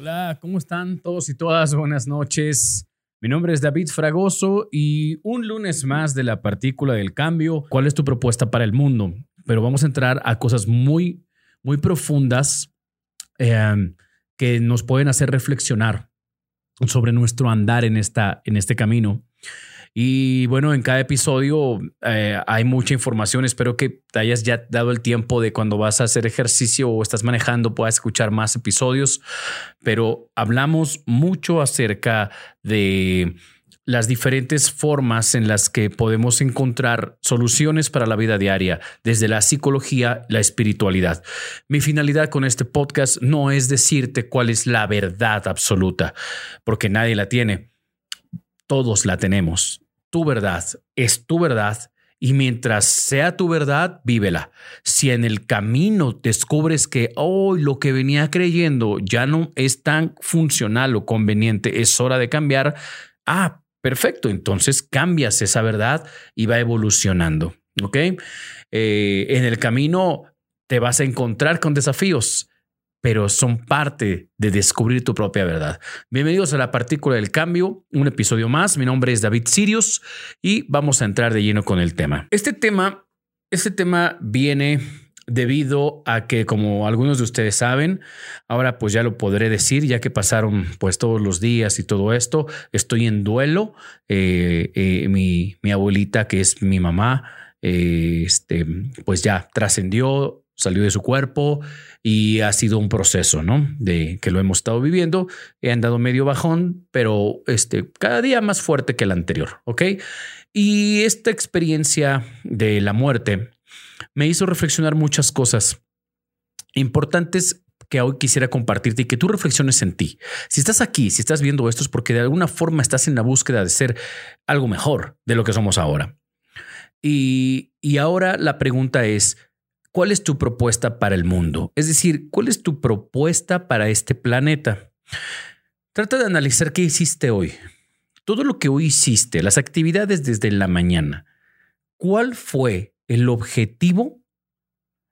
Hola, ¿cómo están todos y todas? Buenas noches. Mi nombre es David Fragoso y un lunes más de la partícula del cambio. ¿Cuál es tu propuesta para el mundo? Pero vamos a entrar a cosas muy, muy profundas eh, que nos pueden hacer reflexionar sobre nuestro andar en, esta, en este camino. Y bueno, en cada episodio eh, hay mucha información. Espero que te hayas ya dado el tiempo de cuando vas a hacer ejercicio o estás manejando, puedas escuchar más episodios. Pero hablamos mucho acerca de las diferentes formas en las que podemos encontrar soluciones para la vida diaria, desde la psicología, la espiritualidad. Mi finalidad con este podcast no es decirte cuál es la verdad absoluta, porque nadie la tiene. Todos la tenemos. Tu verdad es tu verdad y mientras sea tu verdad, vívela. Si en el camino descubres que hoy lo que venía creyendo ya no es tan funcional o conveniente, es hora de cambiar, ah, perfecto, entonces cambias esa verdad y va evolucionando. ¿Ok? Eh, en el camino te vas a encontrar con desafíos pero son parte de descubrir tu propia verdad. Bienvenidos a la partícula del cambio, un episodio más. Mi nombre es David Sirius y vamos a entrar de lleno con el tema. Este tema, este tema viene debido a que, como algunos de ustedes saben, ahora pues ya lo podré decir, ya que pasaron pues todos los días y todo esto, estoy en duelo. Eh, eh, mi, mi, abuelita, que es mi mamá, eh, este, pues ya trascendió, salió de su cuerpo y ha sido un proceso, ¿no? De que lo hemos estado viviendo. He andado medio bajón, pero este, cada día más fuerte que el anterior, ¿ok? Y esta experiencia de la muerte me hizo reflexionar muchas cosas importantes que hoy quisiera compartirte y que tú reflexiones en ti. Si estás aquí, si estás viendo esto es porque de alguna forma estás en la búsqueda de ser algo mejor de lo que somos ahora. Y, y ahora la pregunta es, ¿Cuál es tu propuesta para el mundo? Es decir, ¿cuál es tu propuesta para este planeta? Trata de analizar qué hiciste hoy. Todo lo que hoy hiciste, las actividades desde la mañana. ¿Cuál fue el objetivo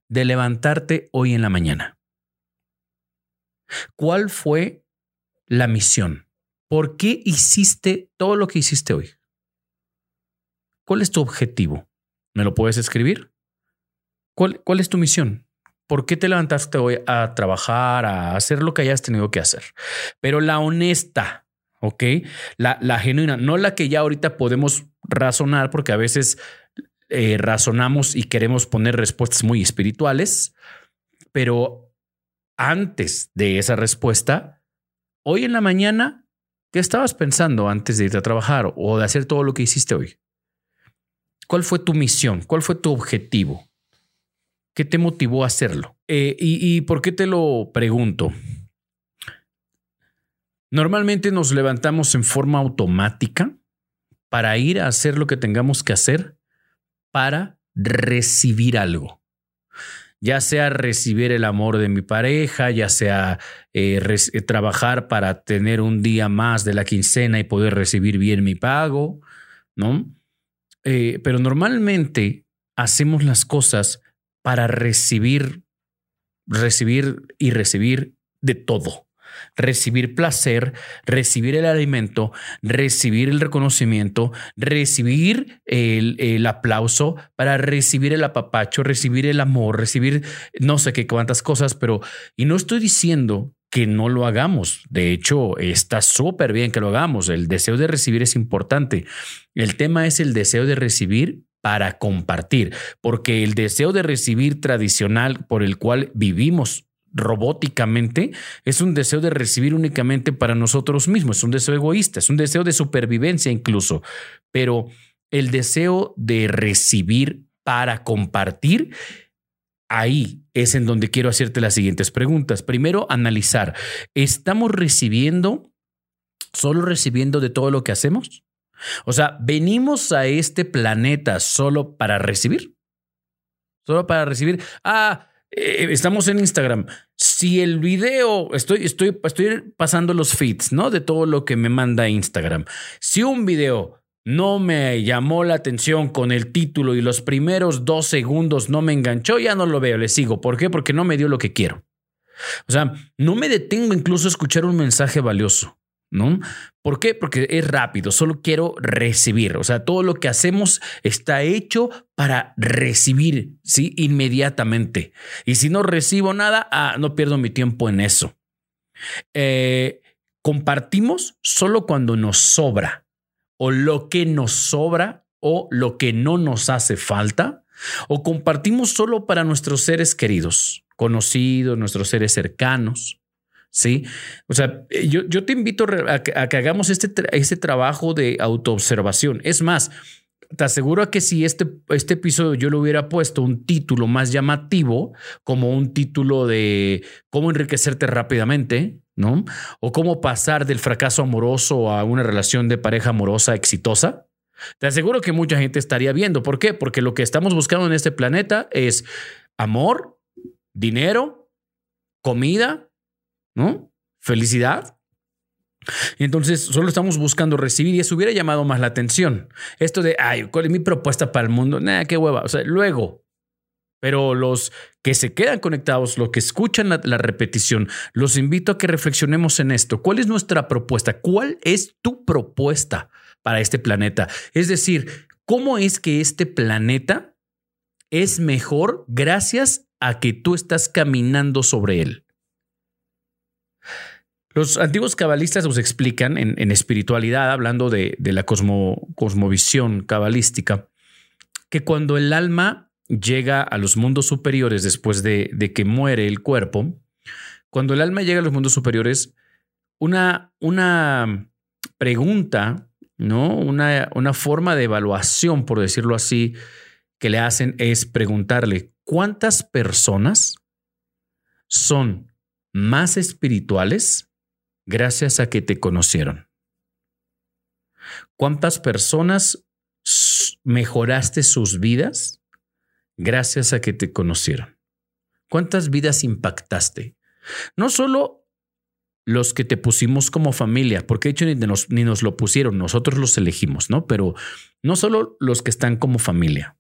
de levantarte hoy en la mañana? ¿Cuál fue la misión? ¿Por qué hiciste todo lo que hiciste hoy? ¿Cuál es tu objetivo? ¿Me lo puedes escribir? ¿Cuál, es tu misión? ¿Por qué te levantaste hoy a trabajar, a hacer lo que hayas tenido que hacer? Pero la honesta, ¿ok? La, genuina, no la que ya ahorita podemos razonar, porque a veces eh, razonamos y queremos poner respuestas muy espirituales, pero antes de esa respuesta, hoy en la mañana, ¿qué estabas pensando antes de irte a trabajar o de hacer todo lo que hiciste hoy? ¿Cuál fue tu misión? ¿Cuál fue tu objetivo? ¿Qué te motivó a hacerlo? Eh, y, por qué te lo pregunto? Normalmente nos levantamos en forma automática para ir a hacer lo que tengamos que hacer para recibir algo. Ya sea recibir el amor de mi pareja, ya sea eh, eh, trabajar para tener un día más de la quincena y poder recibir bien mi pago, ¿no? pero normalmente hacemos las cosas para recibir, recibir y recibir de todo. Recibir placer, recibir el alimento, recibir el reconocimiento, recibir el, el, aplauso, para recibir el apapacho, recibir el amor, recibir no sé qué cuántas cosas, pero y no estoy diciendo que no lo hagamos. De hecho, está súper bien que lo hagamos. El deseo de recibir es importante. El tema es el deseo de recibir para compartir, porque el deseo de recibir tradicional por el cual vivimos robóticamente es un deseo de recibir únicamente para nosotros mismos, es un deseo egoísta, es un deseo de supervivencia incluso, pero el deseo de recibir para compartir, ahí es en donde quiero hacerte las siguientes preguntas. Primero, analizar, ¿estamos recibiendo, solo recibiendo de todo lo que hacemos? O sea, venimos a este planeta solo para recibir. Solo para recibir. Ah, eh, estamos en Instagram. Si el video, estoy, estoy, estoy pasando los feeds, ¿no? De todo lo que me manda Instagram. Si un video no me llamó la atención con el título y los primeros dos segundos no me enganchó, ya no lo veo, le sigo. ¿Por qué? Porque no me dio lo que quiero. O sea, no me detengo incluso a escuchar un mensaje valioso. ¿No? ¿Por qué? Porque es rápido, solo quiero recibir. O sea, todo lo que hacemos está hecho para recibir, ¿sí? Inmediatamente. Y si no recibo nada, ah, no pierdo mi tiempo en eso. Eh, compartimos solo cuando nos sobra o lo que nos sobra o lo que no nos hace falta o compartimos solo para nuestros seres queridos, conocidos, nuestros seres cercanos. Sí, o sea, eh, yo, yo te invito a que, hagamos este, este trabajo de autoobservación. Es más, te aseguro que si este, este episodio yo le hubiera puesto un título más llamativo, como un título de cómo enriquecerte rápidamente, ¿no? O cómo pasar del fracaso amoroso a una relación de pareja amorosa exitosa, te aseguro que mucha gente estaría viendo. ¿Por qué? Porque lo que estamos buscando en este planeta es amor, dinero, comida, ¿no? Felicidad. Entonces, solo estamos buscando recibir y eso hubiera llamado más la atención. Esto de, ay, ¿cuál es mi propuesta para el mundo? Nada, qué hueva. O sea, luego, pero los que se quedan conectados, los que escuchan la, repetición, los invito a que reflexionemos en esto. ¿Cuál es nuestra propuesta? ¿Cuál es tu propuesta para este planeta? Es decir, ¿cómo es que este planeta es mejor gracias a que tú estás caminando sobre él? Los antiguos cabalistas nos explican en, espiritualidad, hablando de, la cosmovisión cabalística, que cuando el alma llega a los mundos superiores después de, que muere el cuerpo, cuando el alma llega a los mundos superiores, una, una pregunta, ¿no? Una, una forma de evaluación, por decirlo así, que le hacen es preguntarle, ¿cuántas personas son más espirituales gracias a que te conocieron? ¿Cuántas personas mejoraste sus vidas gracias a que te conocieron? ¿Cuántas vidas impactaste? No solo los que te pusimos como familia, porque de hecho ni nos, ni nos lo pusieron, nosotros los elegimos, ¿no? Pero no solo los que están como familia,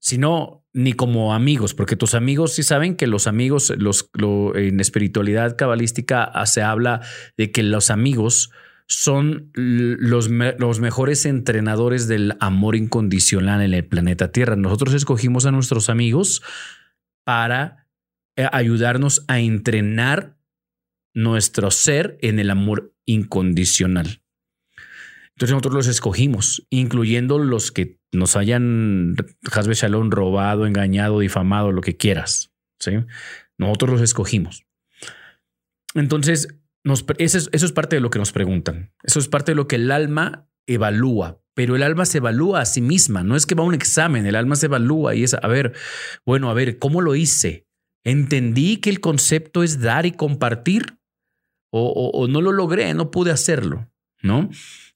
sino ni como amigos, porque tus amigos sí saben que los amigos, los, en espiritualidad cabalística ah, se habla de que los amigos son los, los mejores entrenadores del amor incondicional en el planeta Tierra. Nosotros escogimos a nuestros amigos para eh, ayudarnos a entrenar nuestro ser en el amor incondicional. Entonces nosotros los escogimos, incluyendo los que nos hayan Hasbe Shalom robado, engañado, difamado, lo que quieras. ¿sí? Nosotros los escogimos. Entonces, eso, es, parte de lo que nos preguntan. Eso es parte de lo que el alma evalúa, pero el alma se evalúa a sí misma. No es que va a un examen, el alma se evalúa y es, a ver, bueno, a ver, ¿cómo lo hice? ¿Entendí que el concepto es dar y compartir? O, o no lo logré, no pude hacerlo, ¿no?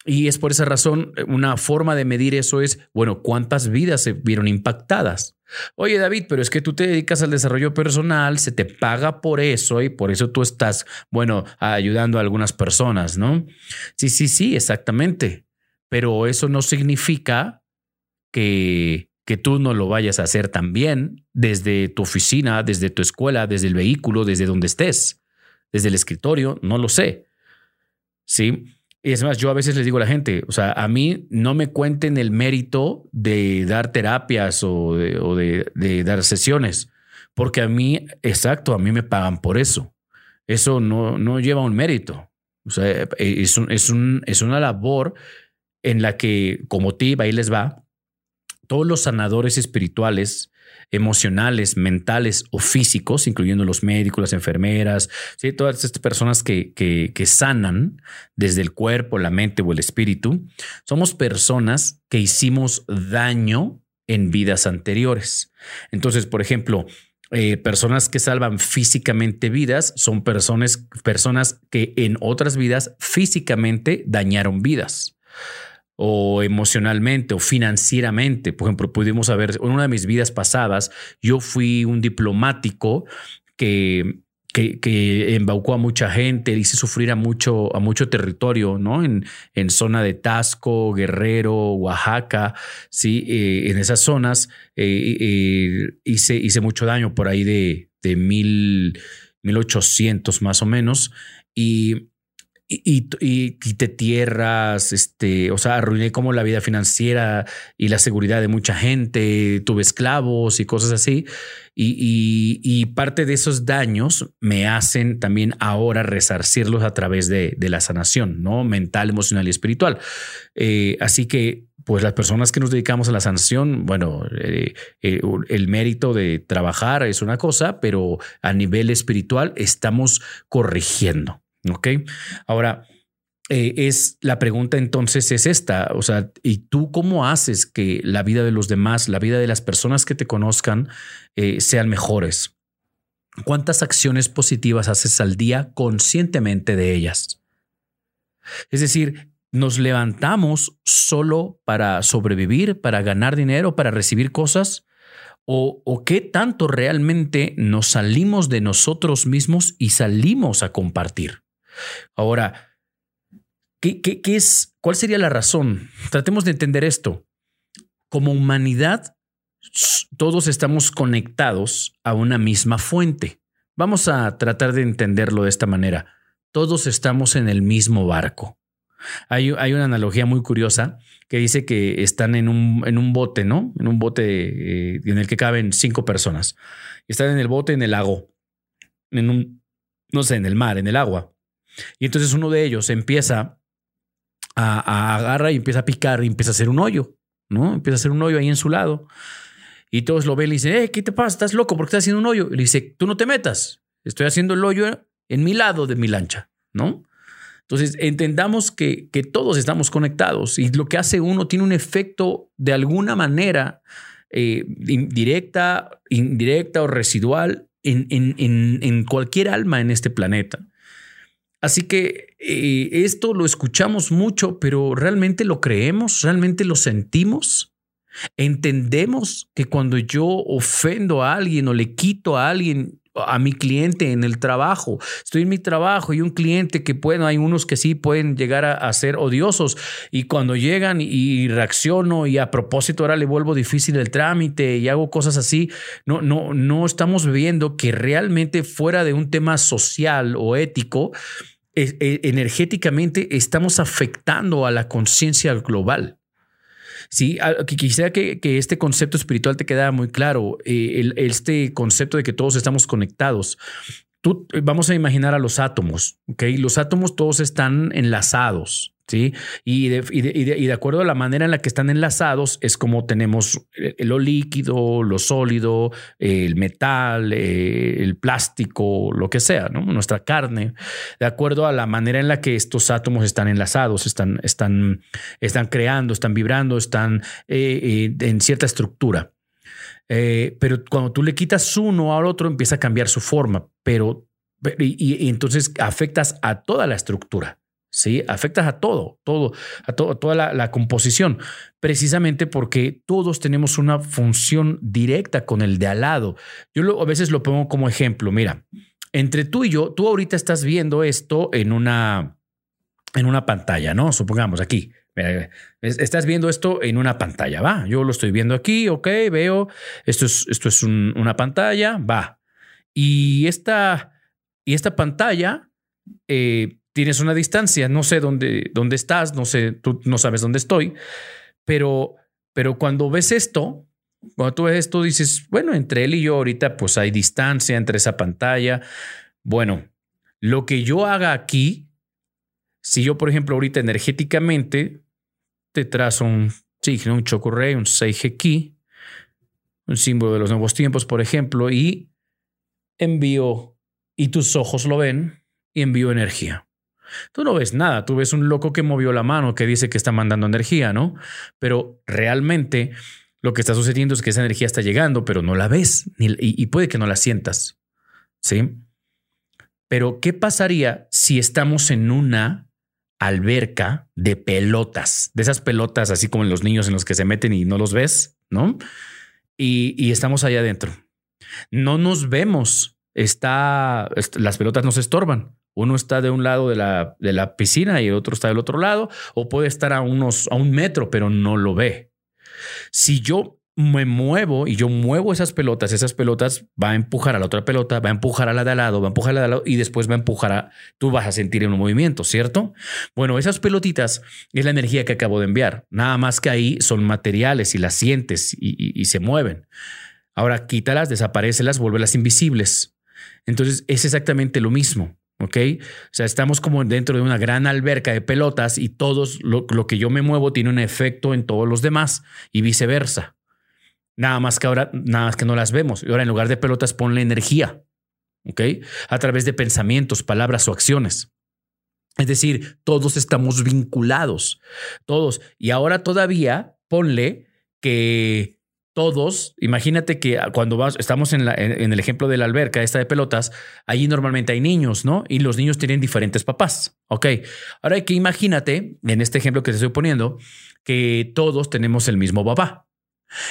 Y es por esa razón, eh, una forma de medir eso es, bueno, ¿cuántas vidas se vieron impactadas? Oye, David, pero es que tú te dedicas al desarrollo personal, se te paga por eso y por eso tú estás, bueno, ayudando a algunas personas, ¿no? Sí, sí, sí, exactamente. Pero eso no significa que, que tú no lo vayas a hacer también desde tu oficina, desde tu escuela, desde el vehículo, desde donde estés, desde el escritorio, no lo sé. Sí. Y es más, yo a veces les digo a la gente, o sea, a mí no me cuenten el mérito de dar terapias o de, dar sesiones, porque a mí, exacto, a mí me pagan por eso. Eso no, no lleva un mérito. O sea, es, es, un, es una labor en la que, como ti, ahí les va, todos los sanadores espirituales emocionales, mentales o físicos, incluyendo los médicos, las enfermeras, ¿sí? todas estas personas que, que, sanan desde el cuerpo, la mente o el espíritu, somos personas que hicimos daño en vidas anteriores. Entonces, por ejemplo, eh, personas que salvan físicamente vidas son personas, personas que en otras vidas físicamente dañaron vidas o emocionalmente o financieramente. Por ejemplo, pudimos haber, en una de mis vidas pasadas, yo fui un diplomático que, que, embaucó a mucha gente, hice sufrir a mucho, a mucho territorio, ¿no? En, en zona de Tasco, Guerrero, Oaxaca, sí, eh, en esas zonas eh, eh, hice, hice mucho daño por ahí de, de mil, 1800 más o menos. Y y, y, quité tierras, este, o sea, arruiné como la vida financiera y la seguridad de mucha gente, tuve esclavos y cosas así. Y, parte de esos daños me hacen también ahora resarcirlos a través de, de la sanación, ¿no? Mental, emocional y espiritual. Eh, así que, pues las personas que nos dedicamos a la sanación, bueno, eh, eh, el mérito de trabajar es una cosa, pero a nivel espiritual estamos corrigiendo. Ok. Ahora, eh, es la pregunta entonces es esta, o sea, ¿y tú cómo haces que la vida de los demás, la vida de las personas que te conozcan eh, sean mejores? ¿Cuántas acciones positivas haces al día conscientemente de ellas? Es decir, nos levantamos solo para sobrevivir, para ganar dinero, para recibir cosas, o, o qué tanto realmente nos salimos de nosotros mismos y salimos a compartir. Ahora, ¿qué, es, ¿cuál sería la razón? Tratemos de entender esto. Como humanidad, todos estamos conectados a una misma fuente. Vamos a tratar de entenderlo de esta manera. Todos estamos en el mismo barco. Hay, una analogía muy curiosa que dice que están en un, en un bote, ¿no? En un bote eh, en el que caben cinco personas. Están en el bote en el lago, en un, no sé, en el mar, en el agua. Y entonces uno de ellos empieza a, agarrar y empieza a picar y empieza a hacer un hoyo, ¿no? Empieza a hacer un hoyo ahí en su lado. Y todos lo ven y le dicen, eh, ¿qué te pasa? ¿Estás loco? ¿Por qué estás haciendo un hoyo? Y le dice, tú no te metas. Estoy haciendo el hoyo en mi lado de mi lancha, ¿no? Entonces, entendamos que, que todos estamos conectados y lo que hace uno tiene un efecto de alguna manera eh, directa, indirecta o residual en, en, en, en cualquier alma en este planeta. Así que eh, esto lo escuchamos mucho, pero ¿realmente lo creemos? ¿Realmente lo sentimos? ¿Entendemos que cuando yo ofendo a alguien o le quito a alguien a mi cliente en el trabajo. Estoy en mi trabajo y un cliente que pueden, hay unos que sí pueden llegar a, ser odiosos y cuando llegan y, reacciono y a propósito ahora le vuelvo difícil el trámite y hago cosas así, no, no, no estamos viendo que realmente fuera de un tema social o ético, e, energéticamente estamos afectando a la conciencia global. Sí, quisiera que, este concepto espiritual te quedara muy claro, eh, este concepto de que todos estamos conectados. Tú, vamos a imaginar a los átomos, ¿ok? Los átomos todos están enlazados, ¿sí? Y de, acuerdo a la manera en la que están enlazados es como tenemos eh, lo líquido, lo sólido, el metal, eh, el plástico, lo que sea. Nuestra carne, de acuerdo a la manera en la que estos átomos están enlazados, están, están, están creando, están vibrando, están eh, en cierta estructura. pero cuando tú le quitas uno al otro, empieza a cambiar su forma, pero y entonces afectas a toda la estructura. ¿Sí? Afectas a todo, todo, a, toda la, composición, precisamente porque todos tenemos una función directa con el de al lado. Yo a veces lo pongo como ejemplo, mira, entre tú y yo, tú ahorita estás viendo esto en una, en una pantalla, ¿no? Supongamos aquí. estás viendo esto en una pantalla, va. Yo lo estoy viendo aquí, ok, veo. Esto es, esto es una pantalla, va. Y esta, y esta pantalla eh, tienes una distancia, no sé dónde, dónde estás, no sé, tú no sabes dónde estoy, pero, pero cuando ves esto, cuando tú ves esto, dices, bueno, entre él y yo ahorita pues hay distancia entre esa pantalla. Bueno, lo que yo haga aquí, si yo, por ejemplo, ahorita energéticamente te trazo un signo, un chocorrey, un seiji un símbolo de los nuevos tiempos, por ejemplo, y envío, y tus ojos lo ven, y envío energía. Tú no ves nada, tú ves un loco que movió la mano que dice que está mandando energía, ¿no? Pero realmente lo que está sucediendo es que esa energía está llegando, pero no la ves y, puede que no la sientas, ¿sí? Pero ¿qué pasaría si estamos en una alberca de pelotas, de esas pelotas así como en los niños en los que se meten y no los ves, ¿no? Y, estamos allá adentro. No nos vemos, está, las pelotas nos estorban uno está de un lado de la, de la piscina y el otro está del otro lado, o puede estar a, unos, a un metro, pero no lo ve. Si yo me muevo y yo muevo esas pelotas, esas pelotas va a empujar a la otra pelota, va a empujar a la de al lado, va a empujar a la de al lado y después va a empujar a, tú vas a sentir un movimiento, ¿cierto? Bueno, esas pelotitas es la energía que acabo de enviar, nada más que ahí son materiales y las sientes y, se mueven. Ahora quítalas, desaparecelas, vuélvelas invisibles. Entonces es exactamente lo mismo. ¿Ok? O sea, estamos como dentro de una gran alberca de pelotas y todos lo, lo, que yo me muevo tiene un efecto en todos los demás y viceversa. Nada más que ahora, nada más que no las vemos. Y ahora en lugar de pelotas ponle energía. ¿Ok? A través de pensamientos, palabras o acciones. Es decir, todos estamos vinculados. Todos. Y ahora todavía ponle que todos, imagínate que cuando vas, estamos en, el ejemplo de la alberca, esta de pelotas, allí normalmente hay niños, ¿no? Y los niños tienen diferentes papás. Ok. Ahora que imagínate, en este ejemplo que te estoy poniendo, que todos tenemos el mismo papá.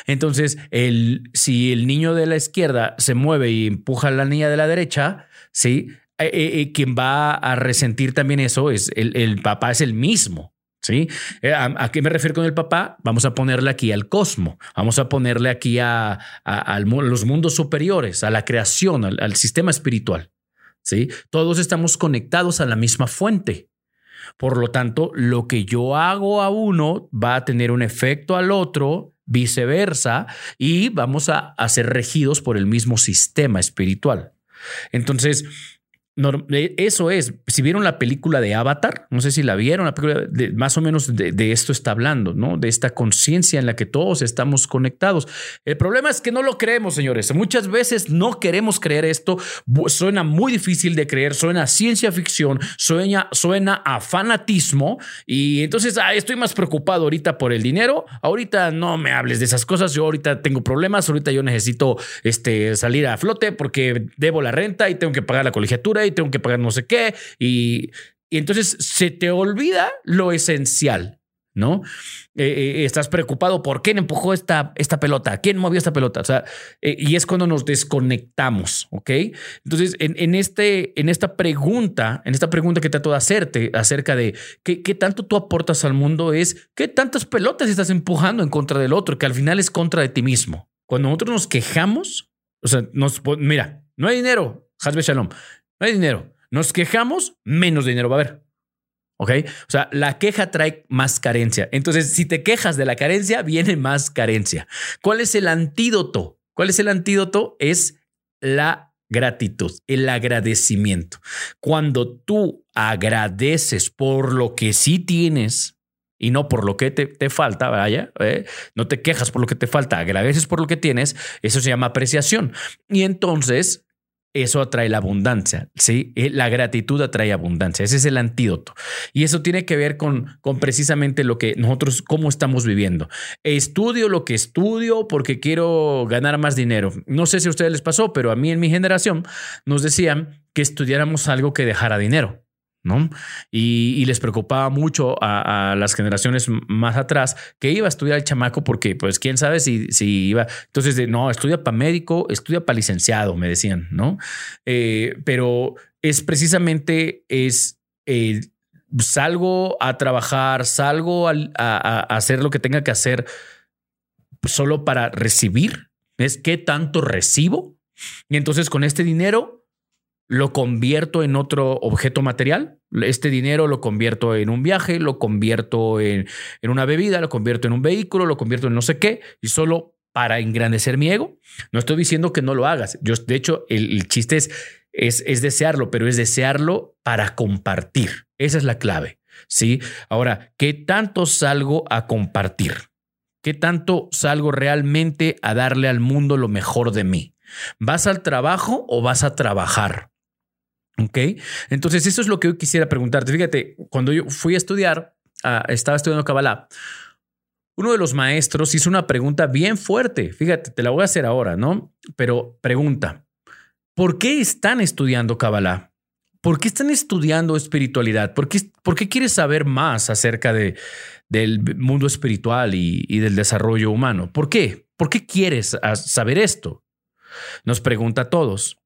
Entonces, el, si el niño de la izquierda se mueve y empuja a la niña de la derecha, sí, eh, eh, eh, quien va a resentir también eso es el papá, es el mismo. ¿Sí? Eh, ¿A, qué me refiero con el papá? Vamos a ponerle aquí al cosmo, vamos a ponerle aquí a, los mundos superiores, a la creación, al, sistema espiritual. ¿sí? Todos estamos conectados a la misma fuente. Por lo tanto, lo que yo hago a uno va a tener un efecto al otro, viceversa, y vamos a, ser regidos por el mismo sistema espiritual. Entonces, eso es, si vieron la película de Avatar, no sé si la vieron, la película de, más o menos de, esto está hablando, ¿no? De esta conciencia en la que todos estamos conectados. El problema es que no lo creemos, señores. Muchas veces no queremos creer esto. Suena muy difícil de creer, suena a ciencia ficción, suena, suena a fanatismo y entonces estoy más preocupado ahorita por el dinero. Ahorita no me hables de esas cosas. Yo ahorita tengo problemas, ahorita yo necesito este, salir a flote porque debo la renta y tengo que pagar la colegiatura y tengo que pagar no sé qué. Y, entonces se te olvida lo esencial, ¿no? Eh, eh, estás preocupado por quién empujó esta, esta pelota, quién movió esta pelota. O sea, eh, y es cuando nos desconectamos, ¿ok? Entonces, en, este, en esta pregunta, en esta pregunta que trato de hacerte acerca de qué, qué tanto tú aportas al mundo es qué tantas pelotas estás empujando en contra del otro, que al final es contra de ti mismo. Cuando nosotros nos quejamos, o sea, nos, mira, no hay dinero, Hasbe Shalom. No hay dinero. Nos quejamos, menos dinero va a haber. ¿Ok? O sea, la queja trae más carencia. Entonces, si te quejas de la carencia, viene más carencia. ¿Cuál es el antídoto? ¿Cuál es el antídoto? Es la gratitud, el agradecimiento. Cuando tú agradeces por lo que sí tienes y no por lo que te, falta, vaya, ¿eh? no te quejas por lo que te falta, agradeces por lo que tienes, eso se llama apreciación. Y entonces eso atrae la abundancia, ¿sí? Eh, la gratitud atrae abundancia, ese es el antídoto. Y eso tiene que ver con, con precisamente lo que nosotros, cómo estamos viviendo. Estudio lo que estudio porque quiero ganar más dinero. No sé si a ustedes les pasó, pero a mí en mi generación nos decían que estudiáramos algo que dejara dinero. ¿No? Y, les preocupaba mucho a, las generaciones más atrás que iba a estudiar el chamaco porque, pues, quién sabe si, si iba. Entonces, no, estudia para médico, estudia para licenciado, me decían, ¿no? Eh, pero es precisamente, es, eh, salgo a trabajar, salgo a, a hacer lo que tenga que hacer solo para recibir. Es qué tanto recibo. Y entonces con este dinero lo convierto en otro objeto material. Este dinero lo convierto en un viaje, lo convierto en, en, una bebida, lo convierto en un vehículo, lo convierto en no sé qué, y solo para engrandecer mi ego. No estoy diciendo que no lo hagas. Yo, de hecho, el, chiste es, es, es, desearlo, pero es desearlo para compartir. Esa es la clave. ¿sí? Ahora, ¿qué tanto salgo a compartir? ¿Qué tanto salgo realmente a darle al mundo lo mejor de mí? ¿Vas al trabajo o vas a trabajar? Ok, entonces eso es lo que yo quisiera preguntarte. Fíjate, cuando yo fui a estudiar, ah, estaba estudiando Kabbalah, uno de los maestros hizo una pregunta bien fuerte. Fíjate, te la voy a hacer ahora, ¿no? Pero pregunta, ¿por qué están estudiando Kabbalah? ¿Por qué están estudiando espiritualidad? ¿Por qué, por qué quieres saber más acerca de, del mundo espiritual y, y del desarrollo humano? ¿Por qué? ¿Por qué quieres saber esto? Nos pregunta a todos.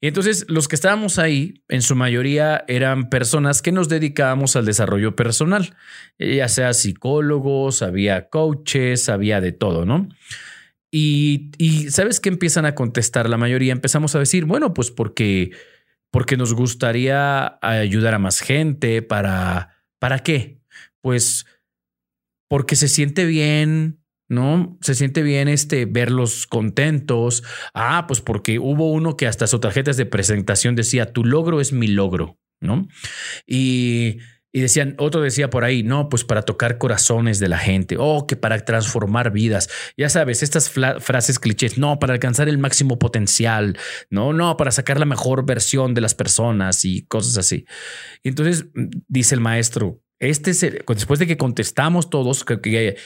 Y entonces los que estábamos ahí, en su mayoría eran personas que nos dedicábamos al desarrollo personal, ya sea psicólogos, había coaches, había de todo, ¿no? Y, y ¿sabes qué empiezan a contestar la mayoría? Empezamos a decir, bueno, pues porque, porque nos gustaría ayudar a más gente, para, ¿para qué? Pues porque se siente bien, ¿no? Se siente bien este verlos contentos. Ah, pues porque hubo uno que hasta su tarjeta de presentación decía, tu logro es mi logro, ¿no? Y y decían, otro decía por ahí, no, pues para tocar corazones de la gente, o oh, que para transformar vidas. Ya sabes, estas frases clichés, no, para alcanzar el máximo potencial, no, no, para sacar la mejor versión de las personas y cosas así. Y entonces dice el maestro, este es después de que contestamos todos, que, que,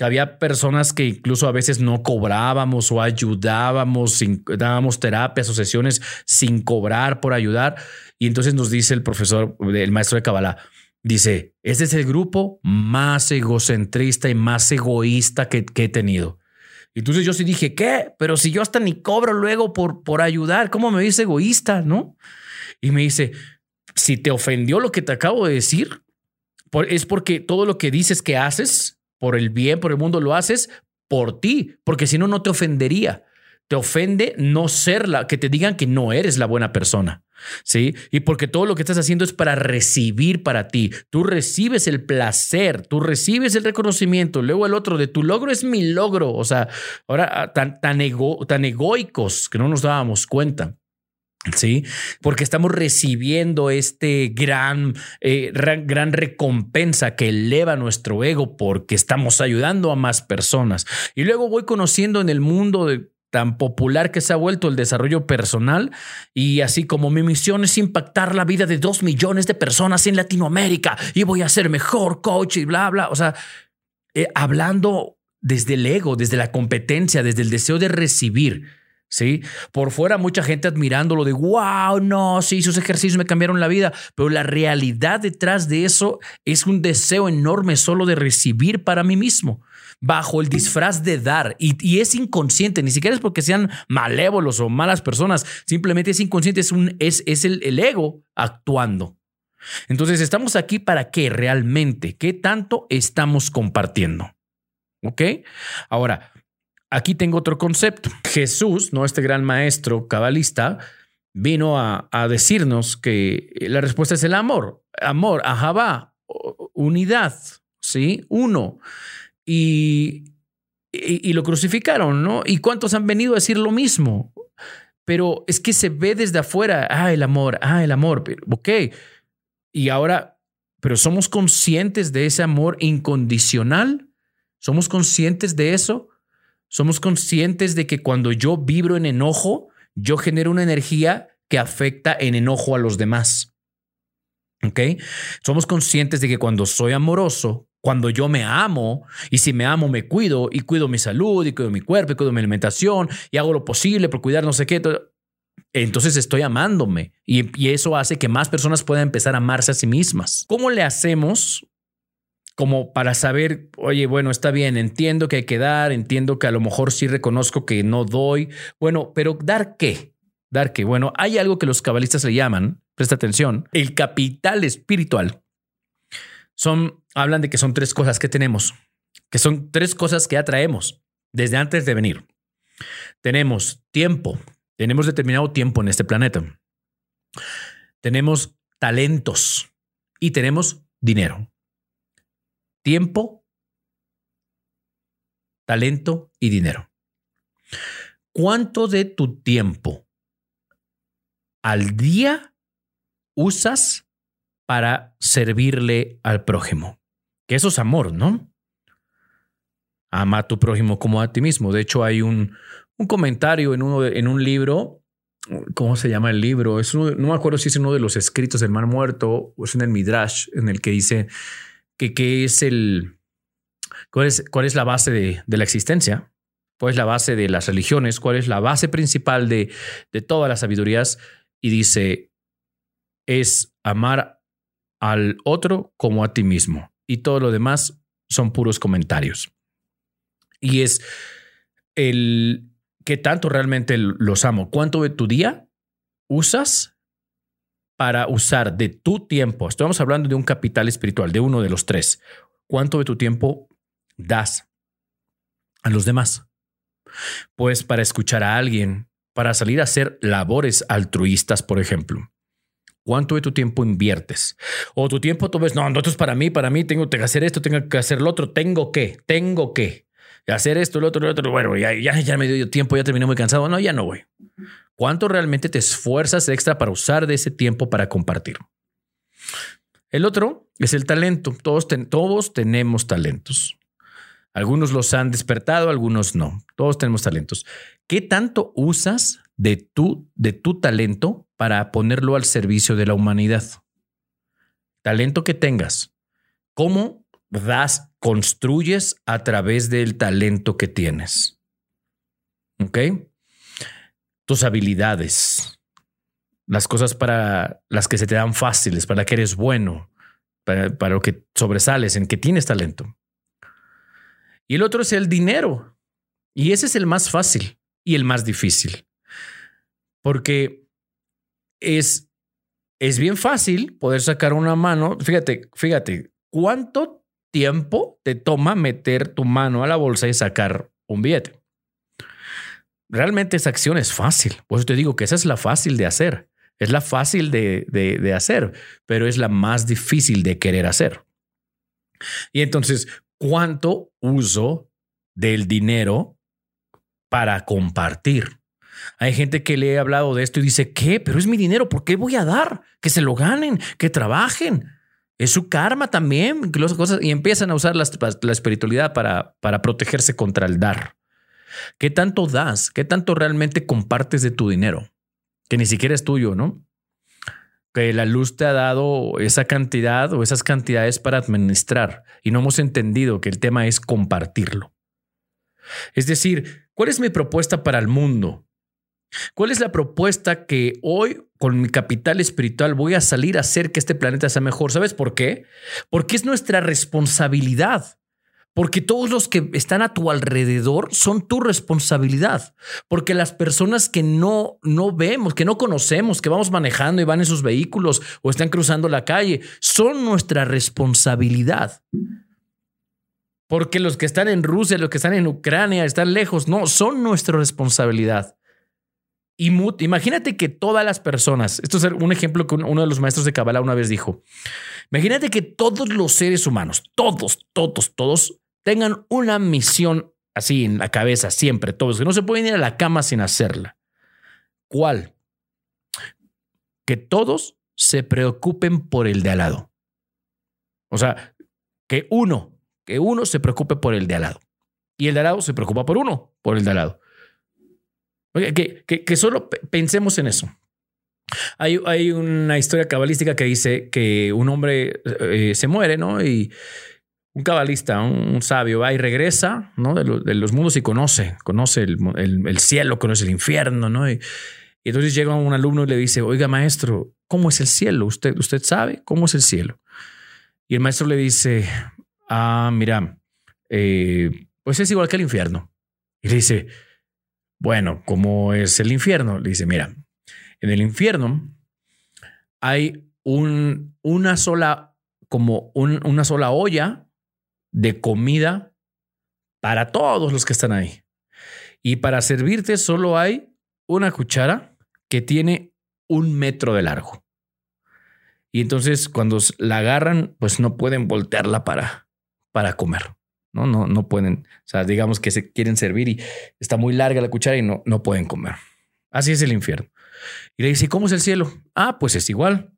había personas que incluso a veces no cobrábamos o ayudábamos, dábamos terapias o sesiones sin cobrar por ayudar. Y entonces nos dice el profesor, el maestro de Kabbalah, Dice, este es el grupo más egocentrista y más egoísta que, he tenido. Entonces yo sí dije, ¿qué? Pero si yo hasta ni cobro luego por, por ayudar, ¿cómo me dice egoísta? ¿No? Y me dice, si te ofendió lo que te acabo de decir, es porque todo lo que dices que haces por el bien, por el mundo, lo haces por ti, porque si no, no te ofendería. Te ofende no ser la, que te digan que no eres la buena persona. ¿sí? Y porque todo lo que estás haciendo es para recibir para ti. Tú recibes el placer, tú recibes el reconocimiento. Luego el otro de tu logro es mi logro. O sea, ahora ah, tan, tan, tan egoicos que no nos dábamos cuenta. Sí, porque estamos recibiendo este gran, eh, gran recompensa que eleva nuestro ego porque estamos ayudando a más personas. Y luego voy conociendo en el mundo tan popular que se ha vuelto el desarrollo personal y así como mi misión es impactar la vida de dos millones de personas en Latinoamérica y voy a ser mejor coach y bla, bla. O sea, eh, hablando desde el ego, desde la competencia, desde el deseo de recibir. ¿Sí? Por fuera mucha gente admirándolo de, wow, no, sí, sus ejercicios me cambiaron la vida, pero la realidad detrás de eso es un deseo enorme solo de recibir para mí mismo bajo el disfraz de dar y, es inconsciente, ni siquiera es porque sean malévolos o malas personas, simplemente es inconsciente, es, un, es, es el, ego actuando. Entonces, estamos aquí para qué realmente, qué tanto estamos compartiendo. ¿Ok? Ahora, aquí tengo otro concepto. Jesús, ¿no? Este gran maestro cabalista, vino a, decirnos que la respuesta es el amor. Amor, ajabá, unidad, ¿sí? Uno y, y, lo crucificaron, ¿no? ¿Y cuántos han venido a decir lo mismo? Pero es que se ve desde afuera, ah, el amor, ah, el amor, ok. Y ahora, pero somos conscientes de ese amor incondicional, somos conscientes de eso, somos conscientes de que cuando yo vibro en enojo, yo genero una energía que afecta en enojo a los demás. ¿Ok? Somos conscientes de que cuando soy amoroso, cuando yo me amo, y si me amo, me cuido, y cuido mi salud, y cuido mi cuerpo, y cuido mi alimentación, y hago lo posible por cuidar no sé qué, entonces estoy amándome. Y, eso hace que más personas puedan empezar a amarse a sí mismas. ¿Cómo le hacemos como para saber, oye, bueno, está bien, entiendo que hay que dar, entiendo que a lo mejor sí reconozco que no doy. Bueno, pero ¿dar qué? ¿Dar qué? Bueno, hay algo que los cabalistas le llaman, presta atención, el capital espiritual. Son hablan de que son tres cosas que tenemos, que son tres cosas que atraemos desde antes de venir. Tenemos tiempo, tenemos determinado tiempo en este planeta. Tenemos talentos y tenemos dinero. Tiempo, talento y dinero. ¿Cuánto de tu tiempo al día usas para servirle al prójimo? que eso es amor, ¿no? Ama a tu prójimo como a ti mismo. De hecho, hay un, un comentario en, uno en un libro. ¿Cómo se llama el libro? Es no me acuerdo si es uno de los escritos del Mar Muerto o es en el Midrash, en el que dice que qué es el. ¿Cuál es, cuál es la base de, de, la existencia? ¿Cuál es la base de las religiones? ¿Cuál es la base principal de, de todas las sabidurías? Y dice: es amar al otro como a ti mismo y todo lo demás son puros comentarios. Y es el que tanto realmente los amo. ¿Cuánto de tu día usas para usar de tu tiempo? Estamos hablando de un capital espiritual, de uno de los tres. ¿Cuánto de tu tiempo das a los demás? Pues para escuchar a alguien, para salir a hacer labores altruistas, por ejemplo. ¿Cuánto de tu tiempo inviertes? O tu tiempo tú ves, no, no, esto es para mí, para mí, tengo que hacer esto, tengo que hacer lo otro, tengo que, tengo que hacer esto, lo otro, lo otro. Bueno, ya, ya, me dio tiempo, ya terminé muy cansado. No, ya no voy. ¿Cuánto realmente te esfuerzas extra para usar de ese tiempo para compartir? El otro es el talento. Todos, todos tenemos talentos. Algunos los han despertado, algunos no. Todos tenemos talentos. ¿Qué tanto usas de tu, de tu talento para ponerlo al servicio de la humanidad? Talento que tengas. ¿Cómo das, construyes a través del talento que tienes? ¿Ok? Tus habilidades, las cosas para las que se te dan fáciles, para que eres bueno, para, para lo que sobresales, en que tienes talento. Y el otro es el dinero. Y ese es el más fácil y el más difícil. Porque es, es bien fácil poder sacar una mano. Fíjate, fíjate, ¿cuánto tiempo te toma meter tu mano a la bolsa y sacar un billete? Realmente esa acción es fácil. Por eso te digo que esa es la fácil de hacer. Es la fácil de, de, hacer, pero es la más difícil de querer hacer. Y entonces, ¿cuánto uso del dinero para compartir? Hay gente que le he hablado de esto y dice, ¿qué? Pero es mi dinero, ¿por qué voy a dar? Que se lo ganen, que trabajen. Es su karma también, cosas, y empiezan a usar la, la espiritualidad para, para protegerse contra el dar. ¿Qué tanto das? ¿Qué tanto realmente compartes de tu dinero? que ni siquiera es tuyo, ¿no? Que la luz te ha dado esa cantidad o esas cantidades para administrar y no hemos entendido que el tema es compartirlo. Es decir, ¿cuál es mi propuesta para el mundo? ¿Cuál es la propuesta que hoy con mi capital espiritual voy a salir a hacer que este planeta sea mejor? ¿Sabes por qué? Porque es nuestra responsabilidad. Porque todos los que están a tu alrededor son tu responsabilidad. Porque las personas que no, no vemos, que no conocemos, que vamos manejando y van en sus vehículos o están cruzando la calle, son nuestra responsabilidad. Porque los que están en Rusia, los que están en Ucrania, están lejos, no, son nuestra responsabilidad. Y imagínate que todas las personas, esto es un ejemplo que uno de los maestros de Kabbalah una vez dijo, imagínate que todos los seres humanos, todos, todos, todos, tengan una misión así en la cabeza siempre, todos, que no se pueden ir a la cama sin hacerla. ¿Cuál? Que todos se preocupen por el de al lado. O sea, que uno, que uno se preocupe por el de al lado. Y el de al lado se preocupa por uno, por el de al lado. Que, que, solo pensemos en eso. Hay, hay, una historia cabalística que dice que un hombre eh, se muere, ¿no? Y un cabalista, un, sabio, va y regresa ¿no? de, los mundos y conoce, conoce el, cielo, conoce el infierno, ¿no? Y, entonces llega un alumno y le dice, oiga maestro, ¿cómo es el cielo? ¿Usted, usted sabe cómo es el cielo? Y el maestro le dice, ah, mira, eh, pues es igual que el infierno. Y le dice, bueno, ¿cómo es el infierno? Le dice, mira, en el infierno hay un, una sola, como una sola olla de comida para todos los que están ahí. Y para servirte solo hay una cuchara que tiene un metro de largo. Y entonces cuando la agarran, pues no pueden voltearla para, para comer. No, no, no pueden. O sea, digamos que se quieren servir y está muy larga la cuchara y no, no pueden comer. Así es el infierno. Y le dice, ¿cómo es el cielo? Ah, pues es igual.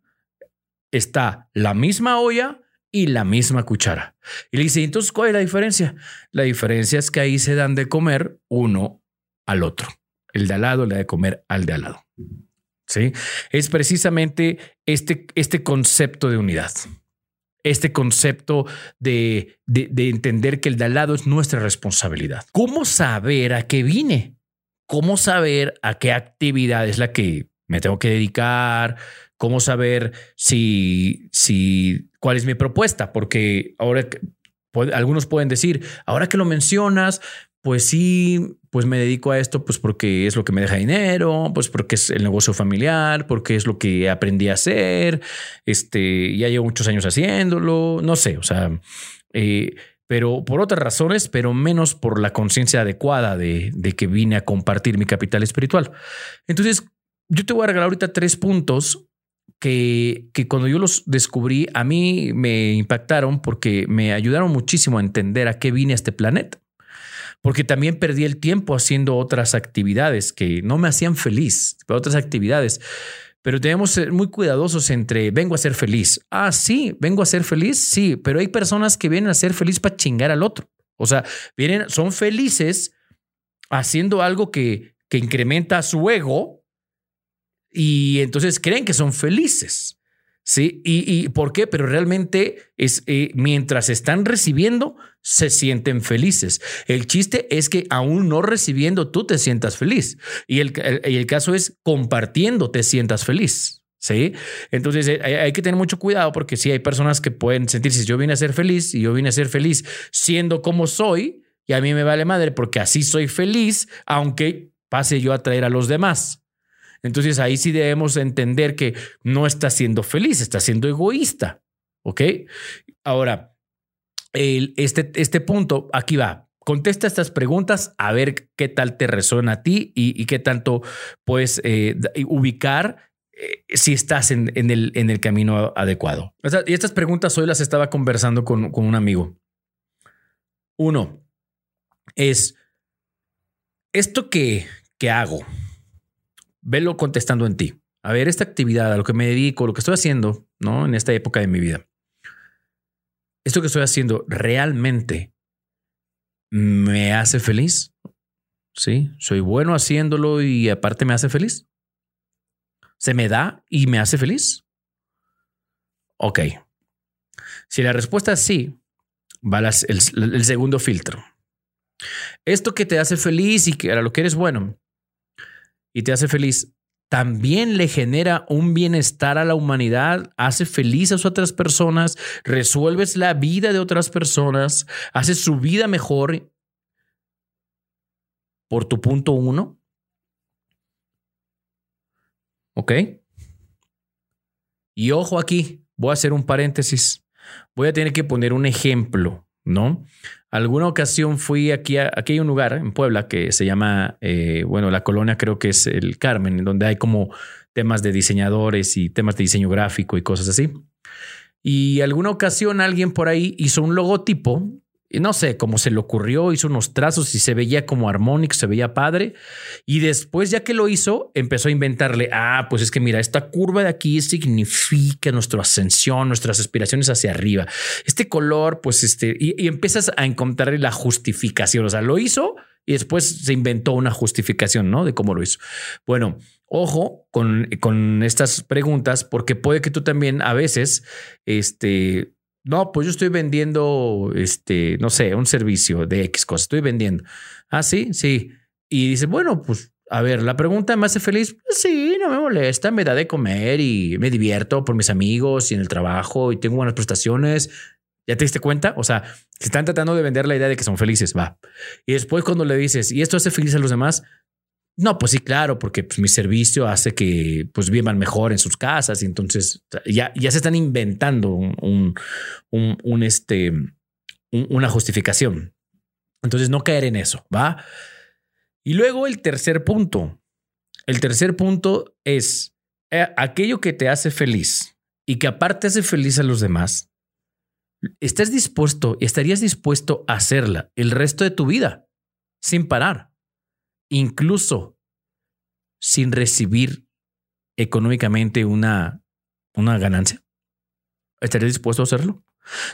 Está la misma olla, y la misma cuchara. Y le dice, entonces, ¿cuál es la diferencia? La diferencia es que ahí se dan de comer uno al otro. El de al lado le da de comer al de al lado. ¿Sí? Es precisamente este, este concepto de unidad. Este concepto de, de, de entender que el de al lado es nuestra responsabilidad. ¿Cómo saber a qué vine? ¿Cómo saber a qué actividad es la que me tengo que dedicar? ¿Cómo saber si, si cuál es mi propuesta, porque ahora algunos pueden decir, ahora que lo mencionas, pues sí, pues me dedico a esto, pues porque es lo que me deja dinero, pues porque es el negocio familiar, porque es lo que aprendí a hacer, este, ya llevo muchos años haciéndolo, no sé, o sea, eh, pero por otras razones, pero menos por la conciencia adecuada de, de que vine a compartir mi capital espiritual. Entonces, yo te voy a regalar ahorita tres puntos que, que, cuando yo los descubrí, a mí me impactaron porque me ayudaron muchísimo a entender a qué vine a este planeta. Porque también perdí el tiempo haciendo otras actividades que no me hacían feliz, otras actividades. Pero debemos ser muy cuidadosos entre vengo a ser feliz. Ah, sí, vengo a ser feliz, sí, pero hay personas que vienen a ser feliz para chingar al otro. O sea, vienen, son felices haciendo algo que, que incrementa su ego y entonces creen que son felices. ¿Sí? ¿Y, por qué? Pero realmente es eh, mientras están recibiendo, se sienten felices. El chiste es que aún no recibiendo, tú te sientas feliz. Y el, el, caso es compartiendo, te sientas feliz. ¿Sí? Entonces eh, hay, que tener mucho cuidado porque sí hay personas que pueden sentirse, yo vine a ser feliz y yo vine a ser feliz siendo como soy y a mí me vale madre porque así soy feliz, aunque pase yo a traer a los demás. Entonces ahí sí debemos entender que no está siendo feliz, está siendo egoísta. ¿Ok? Ahora, este, este punto, aquí va. Contesta estas preguntas a ver qué tal te resuena a ti y, qué tanto puedes eh, ubicar eh, si estás en, el, en, el, camino adecuado. y estas preguntas hoy las estaba conversando con, con un amigo. Uno es, ¿esto que, que hago? Velo contestando en ti. A ver, esta actividad, a lo que me dedico, lo que estoy haciendo, ¿no? En esta época de mi vida. ¿Esto que estoy haciendo realmente me hace feliz? ¿Sí? ¿Soy bueno haciéndolo y aparte me hace feliz? ¿Se me da y me hace feliz? Ok. Si la respuesta es sí, va el, el, segundo filtro. Esto que te hace feliz y que a lo que eres bueno, y te hace feliz, también le genera un bienestar a la humanidad, hace feliz a otras personas, resuelves la vida de otras personas, haces su vida mejor por tu punto uno. ¿Ok? Y ojo aquí, voy a hacer un paréntesis. Voy a tener que poner un ejemplo, ¿no? Alguna ocasión fui aquí, a, aquí hay un lugar en Puebla que se llama, eh, bueno, la colonia creo que es el Carmen, donde hay como temas de diseñadores y temas de diseño gráfico y cosas así. Y alguna ocasión alguien por ahí hizo un logotipo no sé cómo se le ocurrió, hizo unos trazos y se veía como armónico, se veía padre. Y después, ya que lo hizo, empezó a inventarle, ah, pues es que mira, esta curva de aquí significa nuestra ascensión, nuestras aspiraciones hacia arriba. Este color, pues este, y, empiezas a encontrarle la justificación. O sea, lo hizo y después se inventó una justificación, ¿no? De cómo lo hizo. Bueno, ojo con, con estas preguntas, porque puede que tú también a veces, este, no, pues yo estoy vendiendo, este, no sé, un servicio de X cosas, estoy vendiendo. Ah, sí, sí. Y dice, bueno, pues, a ver, la pregunta me hace feliz. sí, no me molesta, me da de comer y me divierto por mis amigos y en el trabajo y tengo buenas prestaciones. ¿Ya te diste cuenta? O sea, se están tratando de vender la idea de que son felices, va. Y después cuando le dices, ¿y esto hace feliz a los demás? No, pues sí, claro, porque pues, mi servicio hace que pues vivan mejor en sus casas y entonces ya, ya se están inventando un, un, este, una justificación. Entonces no caer en eso, ¿va? Y luego el tercer punto. El tercer punto es eh, aquello que te hace feliz y que aparte hace feliz a los demás. Estás dispuesto, estarías dispuesto a hacerla el resto de tu vida sin parar incluso sin recibir económicamente una, una ganancia? ¿Estarías dispuesto a hacerlo?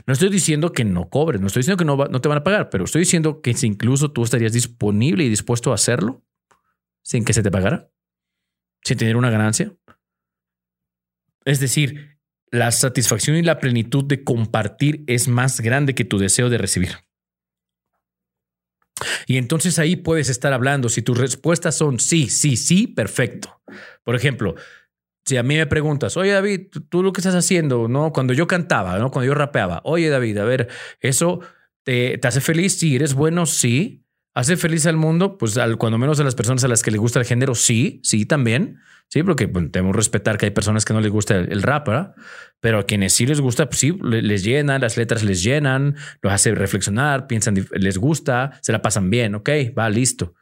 No estoy diciendo que no cobres, no estoy diciendo que no, no te van a pagar, pero estoy diciendo que si incluso tú estarías disponible y dispuesto a hacerlo sin que se te pagara, sin tener una ganancia. Es decir, la satisfacción y la plenitud de compartir es más grande que tu deseo de recibir. Y entonces ahí puedes estar hablando. Si tus respuestas son sí, sí, sí, perfecto. Por ejemplo, si a mí me preguntas, oye David, tú lo que estás haciendo, ¿no? Cuando yo cantaba, ¿no? Cuando yo rapeaba, oye David, a ver, ¿eso te, te hace feliz? Sí, eres bueno, sí. ¿Hace feliz al mundo? Pues al, cuando menos a las personas a las que les gusta el género, sí, sí, también. Sí, porque bueno, debemos respetar que hay personas que no les gusta el, rap, ¿verdad? pero a quienes sí les gusta, pues sí, les llenan, las letras les llenan, los hace reflexionar, piensan, les gusta, se la pasan bien, ok, va, listo.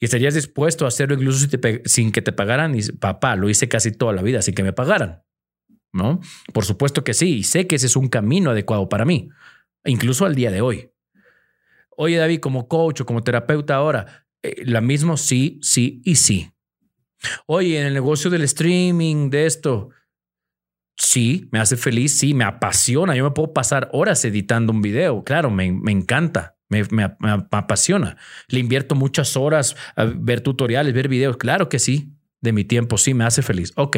Y estarías dispuesto a hacerlo incluso sin que te pagaran. Y papá, lo hice casi toda la vida sin que me pagaran. ¿No? Por supuesto que sí. Y sé que ese es un camino adecuado para mí, incluso al día de hoy. Oye, David, como coach o como terapeuta ahora, eh, la misma sí, sí y sí. Oye, en el negocio del streaming, de esto, sí, me hace feliz, sí, me apasiona. Yo me puedo pasar horas editando un video, claro, me, encanta. Me, apasiona. Le invierto muchas horas a ver tutoriales, ver videos. Claro que sí de mi tiempo, sí, me hace feliz. Ok.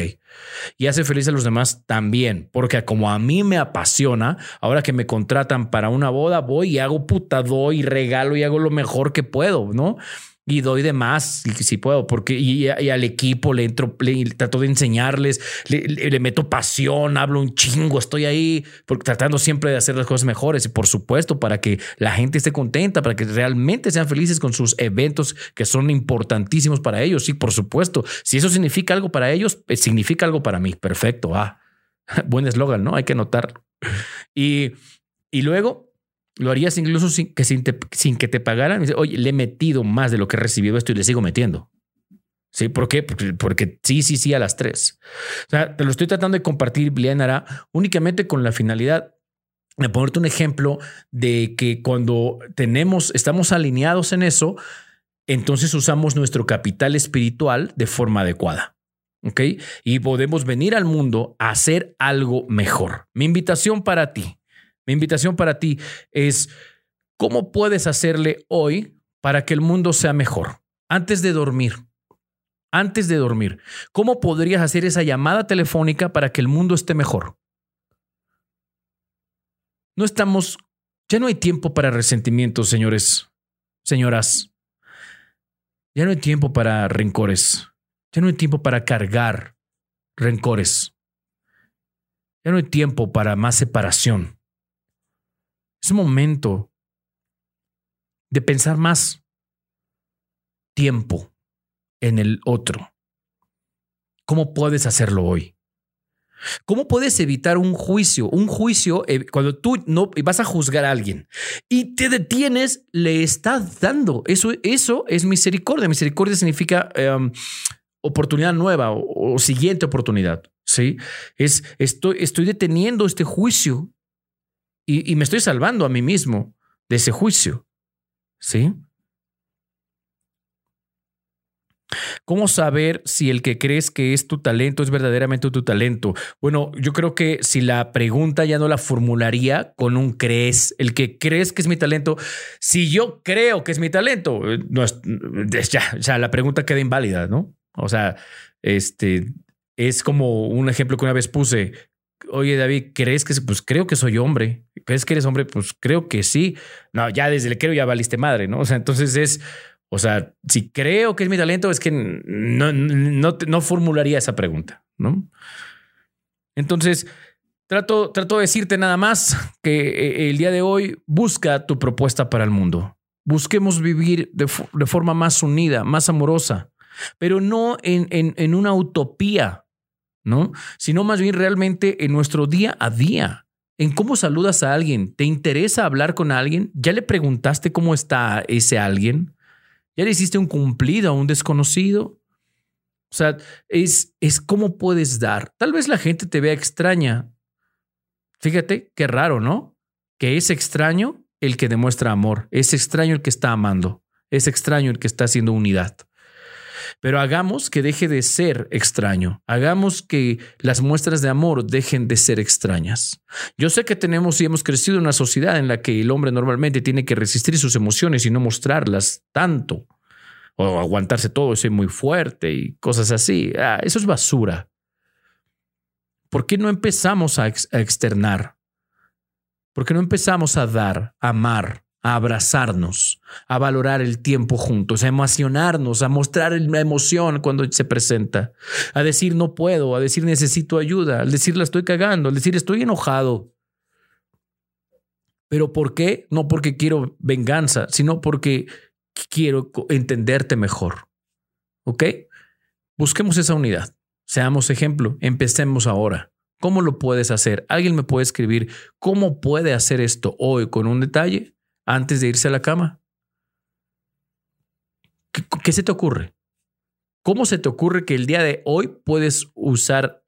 Y hace feliz a los demás también, porque como a mí me apasiona, ahora que me contratan para una boda, voy y hago puta, doy, regalo y hago lo mejor que puedo, ¿no? Y doy de más si, puedo, porque y, al equipo le entro, le, trato de enseñarles, le, meto pasión, hablo un chingo, estoy ahí porque, tratando siempre de hacer las cosas mejores y por supuesto para que la gente esté contenta, para que realmente sean felices con sus eventos que son importantísimos para ellos. Sí, por supuesto, si eso significa algo para ellos, eh, significa algo para mí. Perfecto. Ah, buen eslogan, ¿no? Hay que notarlo. Y, y luego lo harías incluso sin que, sin, sin que te pagaran. Oye, le he metido más de lo que he recibido esto y le sigo metiendo. ¿Sí? ¿Por qué? Porque, sí, sí, sí a las tres. O sea, te lo estoy tratando de compartir, Blianara, únicamente con la finalidad de ponerte un ejemplo de que cuando tenemos, estamos alineados en eso, entonces usamos nuestro capital espiritual de forma adecuada. ¿Ok? Y podemos venir al mundo a hacer algo mejor. Mi invitación para ti mi invitación para ti es, ¿cómo puedes hacerle hoy para que el mundo sea mejor? Antes de dormir. Antes de dormir. ¿Cómo podrías hacer esa llamada telefónica para que el mundo esté mejor? No estamos, ya no hay tiempo para resentimientos, señores, señoras. Ya no hay tiempo para rencores. Ya no hay tiempo para cargar rencores. Ya no hay tiempo para más separación. Es momento de pensar más tiempo en el otro. ¿Cómo puedes hacerlo hoy? ¿Cómo puedes evitar un juicio? Un juicio, eh, cuando tú no vas a juzgar a alguien y te detienes, le estás dando. Eso, eso es misericordia. Misericordia significa em, oportunidad nueva o, siguiente oportunidad. ¿sí? Es, estoy, estoy deteniendo este juicio y, me estoy salvando a mí mismo de ese juicio. ¿Sí? ¿Cómo saber si el que crees que es tu talento es verdaderamente tu talento? Bueno, yo creo que si la pregunta ya no la formularía con un crees, el que crees que es mi talento, si yo creo que es mi talento, eh, no es, ya, ya la pregunta queda inválida, ¿no? O sea, este es como un ejemplo que una vez puse, oye David, ¿crees que pues creo que soy hombre? ¿Crees que eres hombre? Pues creo que sí. No, ya desde el creo ya valiste madre, ¿no? O sea, entonces es, o sea, si creo que es mi talento, es que no, no, no formularía esa pregunta, ¿no? Entonces, trato, trato de decirte nada más que eh, el día de hoy busca tu propuesta para el mundo. Busquemos vivir de, forma más unida, más amorosa, pero no en, en, en una utopía, ¿no? Sino más bien realmente en nuestro día a día, en cómo saludas a alguien. ¿Te interesa hablar con alguien? ¿Ya le preguntaste cómo está ese alguien? ¿Ya le hiciste un cumplido a un desconocido? O sea, es, es cómo puedes dar. Tal vez la gente te vea extraña. Fíjate, qué raro, ¿no? Que es extraño el que demuestra amor, es extraño el que está amando, es extraño el que está haciendo unidad. Pero hagamos que deje de ser extraño. Hagamos que las muestras de amor dejen de ser extrañas. Yo sé que tenemos y hemos crecido en una sociedad en la que el hombre normalmente tiene que resistir sus emociones y no mostrarlas tanto. O aguantarse todo, ser muy fuerte y cosas así. Ah, eso es basura. ¿Por qué no empezamos a, a externar? ¿Por qué no empezamos a dar, a amar, a abrazarnos, a valorar el tiempo juntos, a emocionarnos, a mostrar la emoción cuando se presenta, a decir no puedo, a decir necesito ayuda, al decir la estoy cagando, al decir estoy enojado. ¿Pero por qué? No porque quiero venganza, sino porque quiero entenderte mejor. ¿Ok? Busquemos esa unidad. Seamos ejemplo. Empecemos ahora. ¿Cómo lo puedes hacer? ¿Alguien me puede escribir cómo puede hacer esto hoy con un detalle antes de irse a la cama? ¿Qué, se te ocurre? ¿Cómo se te ocurre que el día de hoy puedes usar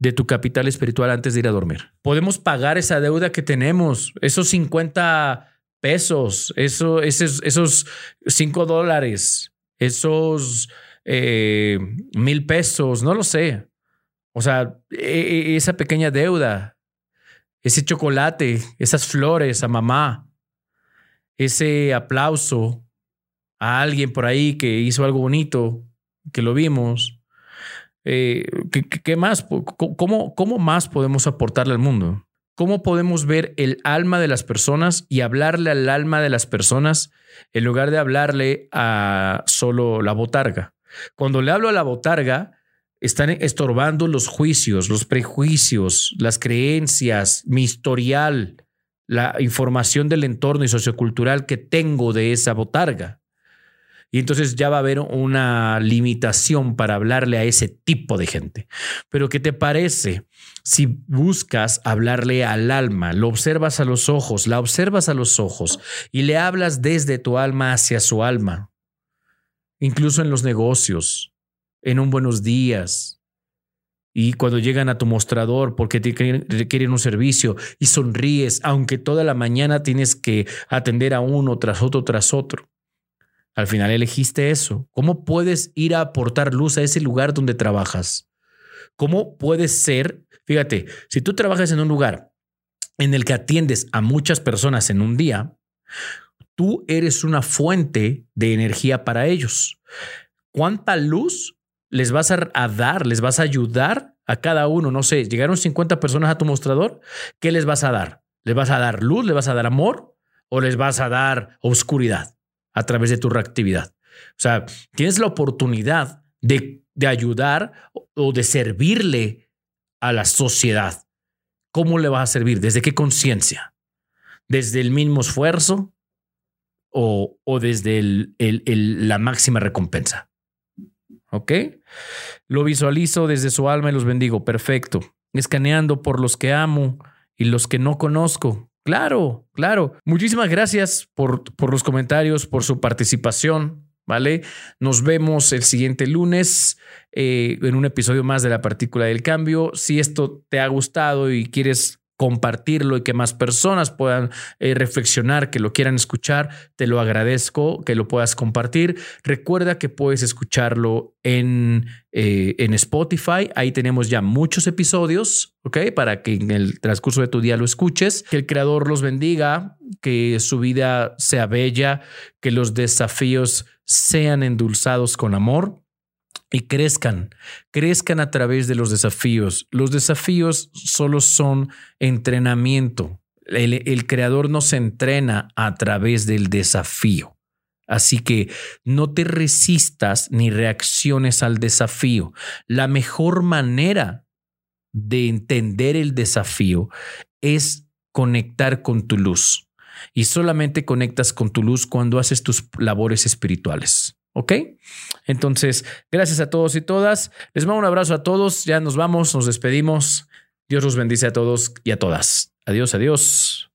de tu capital espiritual antes de ir a dormir? Podemos pagar esa deuda que tenemos, esos 50 pesos, eso, esos, esos 5 dólares, esos eh, mil pesos, no lo sé. O sea, e, e, esa pequeña deuda, ese chocolate, esas flores a mamá, ese aplauso a alguien por ahí que hizo algo bonito, que lo vimos. Eh, ¿qué, más? ¿Cómo, ¿Cómo más podemos aportarle al mundo? ¿Cómo podemos ver el alma de las personas y hablarle al alma de las personas en lugar de hablarle a solo la botarga? Cuando le hablo a la botarga, están estorbando los juicios, los prejuicios, las creencias, mi historial, la información del entorno y sociocultural que tengo de esa botarga. Y entonces ya va a haber una limitación para hablarle a ese tipo de gente. Pero ¿qué te parece si buscas hablarle al alma, lo observas a los ojos, la observas a los ojos y le hablas desde tu alma hacia su alma? Incluso en los negocios, en un buenos días, y cuando llegan a tu mostrador porque te requieren un servicio y sonríes, aunque toda la mañana tienes que atender a uno tras otro tras otro. Al final elegiste eso. ¿Cómo puedes ir a aportar luz a ese lugar donde trabajas? ¿Cómo puedes ser? Fíjate, si tú trabajas en un lugar en el que atiendes a muchas personas en un día, tú eres una fuente de energía para ellos. ¿Cuánta luz les vas a, dar? ¿Les vas a ayudar a cada uno? No sé, llegaron 50 personas a tu mostrador. ¿Qué les vas a dar? ¿Les vas a dar luz? ¿Les vas a dar amor? ¿O les vas a dar oscuridad? a través de tu reactividad. O sea, tienes la oportunidad de, ayudar o de servirle a la sociedad. ¿Cómo le vas a servir? ¿Desde qué conciencia? ¿Desde el mismo esfuerzo o, o desde la máxima recompensa? ¿Ok? Lo visualizo desde su alma y los bendigo. Perfecto. Escaneando por los que amo y los que no conozco. Claro, claro. Muchísimas gracias por, por los comentarios, por su participación. ¿Vale? Nos vemos el siguiente lunes eh, en un episodio más de la partícula del cambio. Si esto te ha gustado y quieres compartirlo y que más personas puedan eh, reflexionar, que lo quieran escuchar, te lo agradezco que lo puedas compartir. Recuerda que puedes escucharlo en, eh, en Spotify, ahí tenemos ya muchos episodios, ¿ok? Para que en el transcurso de tu día lo escuches, que el Creador los bendiga, que su vida sea bella, que los desafíos sean endulzados con amor y crezcan, crezcan a través de los desafíos. Los desafíos solo son entrenamiento. El, creador nos entrena a través del desafío. Así que no te resistas ni reacciones al desafío. La mejor manera de entender el desafío es conectar con tu luz. Y solamente conectas con tu luz cuando haces tus labores espirituales. ¿Ok? Entonces, gracias a todos y todas. Les mando un abrazo a todos. Ya nos vamos, nos despedimos. Dios los bendice a todos y a todas. Adiós, adiós.